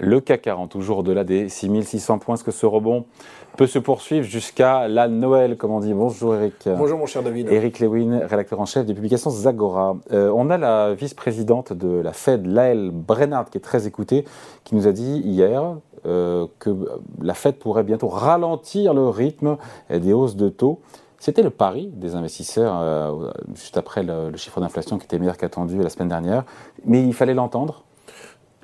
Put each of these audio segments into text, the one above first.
Le CAC 40, toujours au-delà des 6600 points. Est-ce que ce rebond peut se poursuivre jusqu'à la Noël, comme on dit? Bonjour Eric. Bonjour mon cher David. Eric Lewin, rédacteur en chef des publications Zagora. Euh, on a la vice-présidente de la Fed, Laëlle Brennard, qui est très écoutée, qui nous a dit hier euh, que la Fed pourrait bientôt ralentir le rythme des hausses de taux. C'était le pari des investisseurs euh, juste après le, le chiffre d'inflation qui était meilleur qu'attendu la semaine dernière. Mais il fallait l'entendre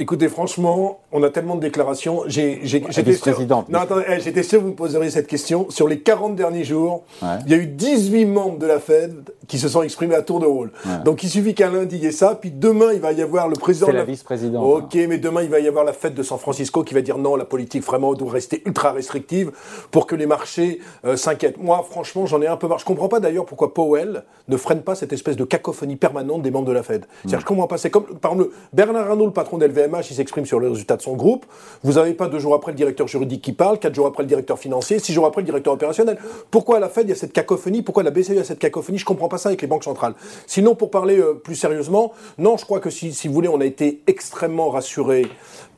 Écoutez, franchement, on a tellement de déclarations. J'ai, j'étais sûr, non, attendez, eh, j'étais sûr que vous me poseriez cette question. Sur les 40 derniers jours, il y a eu 18 membres de la Fed qui se sont exprimés à tour de rôle. Donc il suffit qu'un lundi ait ça, puis demain il va y avoir le président. C'est la, vice-présidente. Ok, mais demain il va y avoir la Fed de San Francisco qui va dire non, la politique vraiment doit rester ultra restrictive pour que les marchés euh, s'inquiètent. Moi, franchement, j'en ai un peu marre. Je comprends pas d'ailleurs pourquoi Powell ne freine pas cette espèce de cacophonie permanente des membres de la Fed. C'est-à-dire, je comprends pas. C'est comme, par exemple, Bernard Arnault, le patron il s'exprime sur le résultat de son groupe. Vous n'avez pas deux jours après le directeur juridique qui parle, quatre jours après le directeur financier, six jours après le directeur opérationnel. Pourquoi à la Fed il y a cette cacophonie? Pourquoi la BCE a cette cacophonie? Je comprends pas ça avec les banques centrales. Sinon, pour parler euh, plus sérieusement, non, je crois que si, si vous voulez, on a été extrêmement rassuré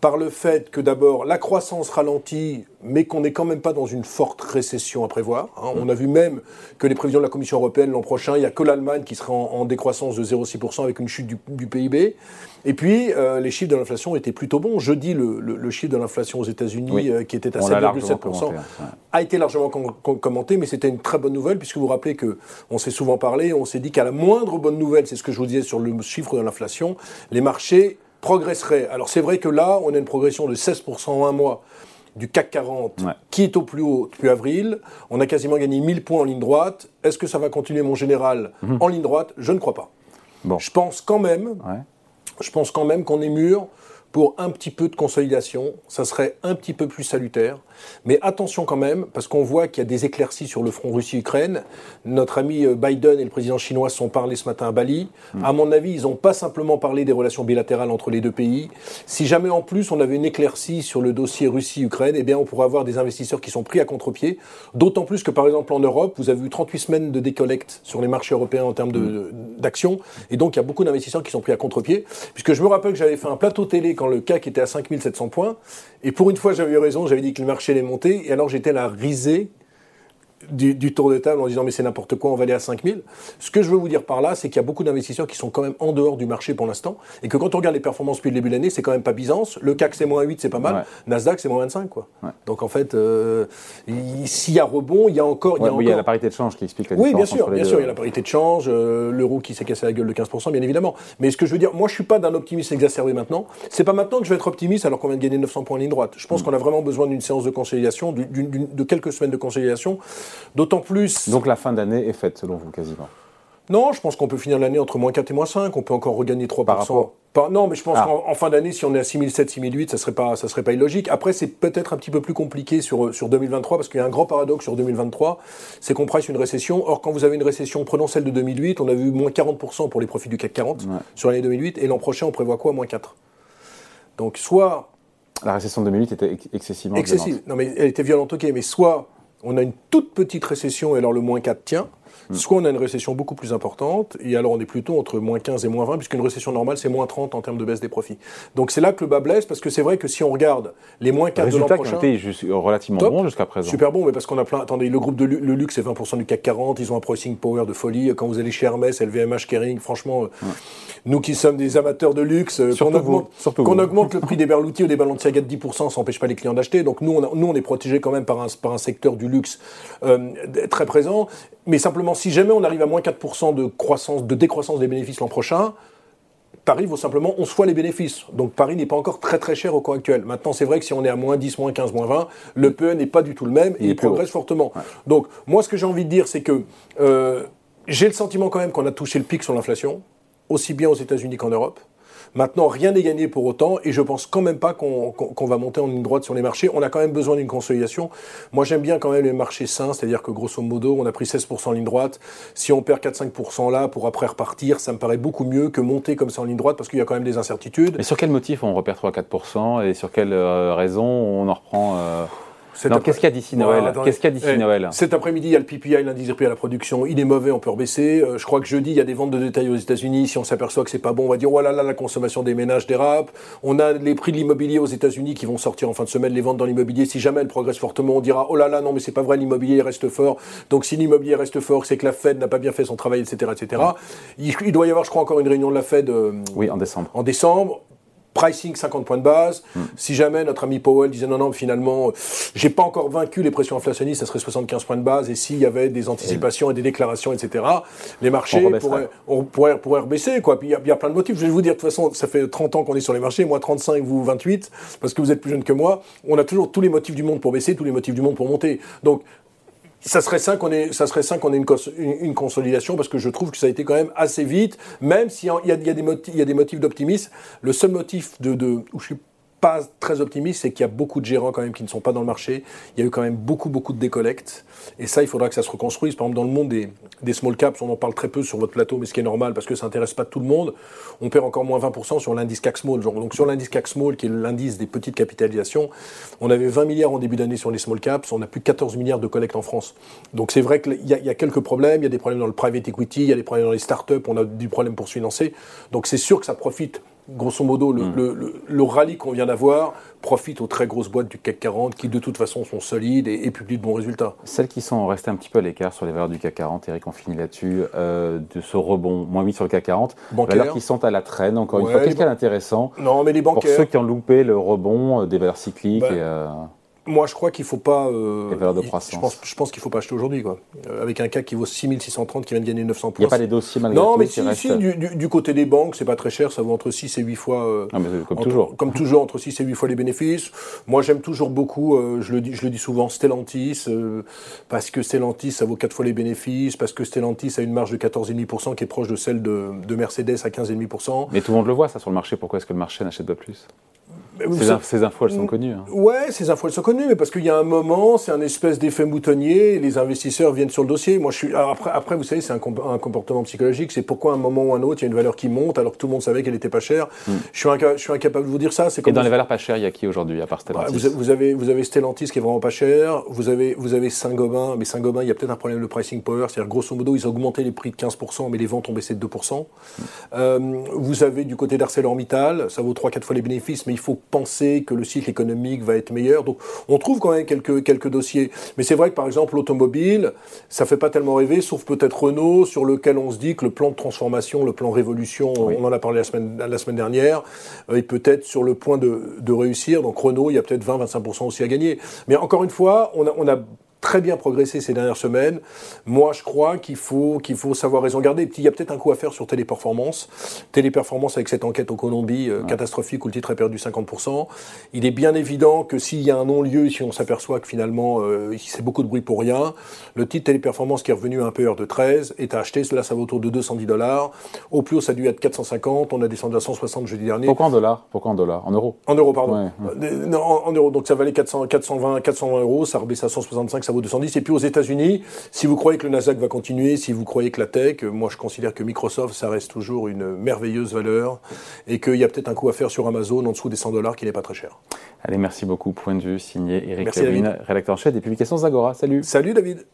par le fait que d'abord la croissance ralentit, mais qu'on n'est quand même pas dans une forte récession à prévoir. Hein. On a vu même que les prévisions de la Commission européenne l'an prochain, il n'y a que l'Allemagne qui sera en, décroissance de 0,6% avec une chute du, PIB. Et puis, euh, les chiffres de l'inflation étaient plutôt bons. Jeudi, le, le, chiffre de l'inflation aux États-Unis, euh, qui était à 7,7%, a été largement commenté, mais c'était une très bonne nouvelle, puisque vous vous rappelez qu'on s'est souvent parlé, on s'est dit qu'à la moindre bonne nouvelle, c'est ce que je vous disais sur le chiffre de l'inflation, les marchés progresserait. Alors c'est vrai que là, on a une progression de 16% en un mois du CAC 40 qui est au plus haut depuis avril. On a quasiment gagné 1000 points en ligne droite. Est-ce que ça va continuer, mon général, mhm. en ligne droite Je ne crois pas. Bon. Je pense quand même, je pense quand même qu'on est mûr pour un petit peu de consolidation. Ça serait un petit peu plus salutaire. Mais attention quand même, parce qu'on voit qu'il y a des éclaircies sur le front Russie-Ukraine. Notre ami euh, Biden et le président chinois sont parlé ce matin à Bali. Mm. À mon avis, ils n'ont pas simplement parlé des relations bilatérales entre les deux pays. Si jamais en plus on avait une éclaircie sur le dossier Russie-Ukraine, eh bien on pourrait avoir des investisseurs qui sont pris à contre-pied. D'autant plus que par exemple en Europe, vous avez eu 38 semaines de décollecte sur les marchés européens en termes mm. d'action. Et donc il y a beaucoup d'investisseurs qui sont pris à contre-pied. Puisque je me rappelle que j'avais fait un plateau télé quand le CAC était à 5700 points. Et pour une fois, j'avais eu raison. J'avais dit que le marché allait monter. Et alors, j'étais la risée du, tour de table en disant mais c'est n'importe quoi, on va aller à 5000. Ce que je veux vous dire par là, c'est qu'il y a beaucoup d'investisseurs qui sont quand même en dehors du marché pour l'instant et que quand on regarde les performances depuis le début de l'année, c'est quand même pas Byzance. Le CAC c'est moins 8, c'est pas mal. Nasdaq c'est moins 25 quoi. Donc en fait, euh, s'il y a rebond, il y a encore. il y a, il y a la parité de change qui explique la différence. Oui, bien sûr, bien sûr, il y a la parité de change, euh, l'euro qui s'est cassé la gueule de 15%, bien évidemment. Mais ce que je veux dire, moi je suis pas d'un optimisme exacerbé maintenant. C'est pas maintenant que je vais être optimiste alors qu'on vient de gagner 900 points en ligne droite. Je pense mm. qu'on a vraiment besoin d'une séance de consolidation, de quelques semaines de consolidation. D'autant plus donc la fin d'année est faite, selon vous, quasiment Non, je pense qu'on peut finir l'année entre moins 4 et moins 5. On peut encore regagner 3%. Par rapport... non, mais je pense ah. qu'en fin d'année, si on est à 6007, 6008, ça serait pas, ça serait pas illogique. Après, c'est peut-être un petit peu plus compliqué sur, sur 2023 parce qu'il y a un grand paradoxe sur 2023, c'est qu'on presse une récession. Or, quand vous avez une récession, prenons celle de 2008, on a vu moins 40% pour les profits du CAC 40 sur l'année 2008 et l'an prochain, on prévoit quoi? Moins 4. Donc, soit. La récession de 2008 était excessivement Excessive. Non, mais elle était violente, ok, mais soit on a une toute petite récession et alors le moins 4 tient. Hmm. Soit on a une récession beaucoup plus importante, et alors on est plutôt entre moins 15 et moins 20, puisqu'une récession normale, c'est moins 30 en termes de baisse des profits. Donc c'est là que le bas blesse, parce que c'est vrai que si on regarde les moins 4 de l'an prochain... été relativement bons jusqu'à présent. Super bon, mais parce qu'on a plein... Attendez, le groupe de le luxe, c'est 20% du CAC 40, ils ont un pricing power de folie. Quand vous allez chez Hermès, LVMH, Kering, franchement, euh, nous qui sommes des amateurs de luxe, euh, qu'on augmente, augmente, le prix des Berluti ou des Balenciaga de 10%, ça n'empêche pas les clients d'acheter. Donc nous on, nous, on est protégé quand même par un, par un secteur du luxe euh, très présent. Mais simplement, si jamais on arrive à moins 4% de, croissance, de décroissance des bénéfices l'an prochain, Paris vaut simplement 11 fois les bénéfices. Donc Paris n'est pas encore très très cher au cours actuel. Maintenant, c'est vrai que si on est à moins 10, moins 15, moins 20, le PE n'est pas du tout le même et il, progresse fortement. Donc moi, ce que j'ai envie de dire, c'est que euh, j'ai le sentiment quand même qu'on a touché le pic sur l'inflation, aussi bien aux États-Unis qu'en Europe. Maintenant, rien n'est gagné pour autant, et je pense quand même pas qu'on va monter en ligne droite sur les marchés. On a quand même besoin d'une consolidation. Moi, j'aime bien quand même les marchés sains, c'est-à-dire que grosso modo, on a pris 16% en ligne droite. Si on perd 4-5% là pour après repartir, ça me paraît beaucoup mieux que monter comme ça en ligne droite, parce qu'il y a quand même des incertitudes. Mais sur quel motif on repère 3-4% et sur quelle euh, raison on en reprend euh, Qu'est-ce qu'il y a d'ici Noël Qu'est-ce qu'il y a d'ici Eh, Noël Cet après-midi, il y a le PPI, l'indice des prix à la production. Il est mauvais, on peut rebaisser. Euh, je crois que jeudi, il y a des ventes de détail aux États-Unis. Si on s'aperçoit que c'est pas bon, on va dire oh là là, la consommation des ménages dérape. On a les prix de l'immobilier aux États-Unis qui vont sortir en fin de semaine. Les ventes dans l'immobilier, si jamais elles progressent fortement, on dira oh là là, non mais c'est pas vrai, l'immobilier reste fort. Donc si l'immobilier reste fort, c'est que la Fed n'a pas bien fait son travail, etc., etc. Il, il doit y avoir, je crois, encore une réunion de la Fed. euh, Oui, en décembre. en décembre. Pricing 50 points de base. Si jamais notre ami Powell disait non, non, finalement, euh, j'ai pas encore vaincu les pressions inflationnistes, ça serait 75 points de base. Et s'il y avait des anticipations et des déclarations, etc., les marchés On pourraient, on pourrait, pourrait rebaisser. Quoi. Puis il y, y a plein de motifs. Je vais vous dire, de toute façon, ça fait 30 ans qu'on est sur les marchés, moi 35, vous 28, parce que vous êtes plus jeune que moi. On a toujours tous les motifs du monde pour baisser, tous les motifs du monde pour monter. Donc, ça serait sain qu'on ait, ça serait sain qu'on ait une, une- consolidation parce que je trouve que ça a été quand même assez vite, même s'il y y y a des motifs d'optimisme. Le seul motif de, de, où je suis pas très optimiste, c'est qu'il y a beaucoup de gérants quand même qui ne sont pas dans le marché. Il y a eu quand même beaucoup, beaucoup de décollectes. Et ça, il faudra que ça se reconstruise. Par exemple, dans le monde des, small caps, on en parle très peu sur votre plateau, mais ce qui est normal parce que ça n'intéresse pas tout le monde. On perd encore moins 20% sur l'indice CAC Small. Donc sur l'indice CAC Small, qui est l'indice des petites capitalisations, on avait 20 milliards en début d'année sur les small caps, on a plus de 14 milliards de collectes en France. Donc c'est vrai qu'il y, y a quelques problèmes. Il y a des problèmes dans le private equity, il y a des problèmes dans les startups, on a du problème pour se financer. Donc c'est sûr que ça profite. Grosso modo, le, le- le- le rallye qu'on vient d'avoir profite aux très grosses boîtes du CAC 40 qui, de toute façon, sont solides et, et publient de bons résultats. Celles qui sont restées un petit peu à l'écart sur les valeurs du CAC 40, Eric, on finit là-dessus, euh, de ce rebond, moins 8 sur le CAC 40, Bancaire. valeurs qui sont à la traîne, encore une fois. les Qu'est-ce qu'il y a d'intéressant Non, mais les pour bancaires, ceux qui ont loupé le rebond euh, des valeurs cycliques Bah, et, euh, moi je crois qu'il faut pas. euh, Les de il- croissance. Je pense, je pense qu'il faut pas acheter aujourd'hui, quoi. Euh, avec un CAC qui vaut 6630 qui vient de gagner 900 Il points. n'y a pas les dossiers malgré Non, tout mais qui si, du, du- du côté des banques, c'est pas très cher, ça vaut entre 6 et 8 fois. euh, Ah, mais comme entre- toujours. Comme toujours, entre 6 et 8 fois les bénéfices. Moi, j'aime toujours beaucoup, euh, je, le dis, je le dis souvent, Stellantis, euh, parce que Stellantis, ça vaut 4 fois les bénéfices, parce que Stellantis a une marge de 14,5% qui est proche de celle de, de Mercedes à 15,5%. Mais tout le monde le voit, ça, sur le marché. Pourquoi est-ce que le marché n'achète pas plus? Mais ces, savez- in- ces infos, elles sont connues. hein. Ouais, ces infos elles sont connues, mais parce qu'il y a un moment, c'est un espèce d'effet moutonnier, et les investisseurs viennent sur le dossier. Moi, je suis. alors après, après, vous savez, c'est un, comp- un comportement psychologique. C'est pourquoi à un moment ou un autre, il y a une valeur qui monte, alors que tout le monde savait qu'elle était pas chère. Je suis inca- je suis incapable de vous dire ça. Hmm. Et dans les valeurs pas chères, il y a qui aujourd'hui, à part Stellantis vous, avez, vous avez Stellantis qui est vraiment pas cher, vous avez, vous avez Saint-Gobain, mais Saint-Gobain, il y a peut-être un problème de pricing power, c'est-à-dire grosso modo, ils ont augmenté les prix de 15%, mais les ventes ont baissé de 2%. Euh, vous avez du côté d'ArcelorMittal, ça vaut 3-4 fois les bénéfices, mais il faut penser que le cycle économique va être meilleur. Donc on trouve quand même quelques, quelques dossiers. Mais c'est vrai que par exemple, l'automobile, ça fait pas tellement rêver, sauf peut-être Renault, sur lequel on se dit que le plan de transformation, le plan révolution, on en a parlé la semaine, la semaine dernière, euh, est peut-être sur le point de, de réussir. Donc Renault, il y a peut-être 20-25% aussi à gagner. Mais encore une fois, on a, on a très bien progressé ces dernières semaines. Moi, je crois qu'il faut, qu'il faut savoir raison garder. Puis, il y a peut-être un coup à faire sur Téléperformance. Téléperformance avec cette enquête au Colombie euh, catastrophique où le titre a perdu 50%. Il est bien évident que s'il y a un non-lieu, si on s'aperçoit que finalement, euh, c'est beaucoup de bruit pour rien, le titre Téléperformance qui est revenu à un PR de 13 est à acheter. Là, ça vaut autour de 210 dollars. Au plus haut, ça a dû être 450. On a descendu à 160 jeudi dernier. Pourquoi en dollars? Pourquoi en dollars? En euros? En euros, pardon. Ouais, Euh, non, en, en euros. Donc ça valait 400, 420, 420 euros, ça rebaisse à 165, ça vaut 210. Et puis aux États-Unis, si vous croyez que le Nasdaq va continuer, si vous croyez que la tech, euh, moi je considère que Microsoft, ça reste toujours une merveilleuse valeur et qu'il y a peut-être un coup à faire sur Amazon en dessous des 100 dollars qui n'est pas très cher. Allez, merci beaucoup. Point de vue signé Eric Levin, rédacteur en chef des publications Zagora. Salut Salut David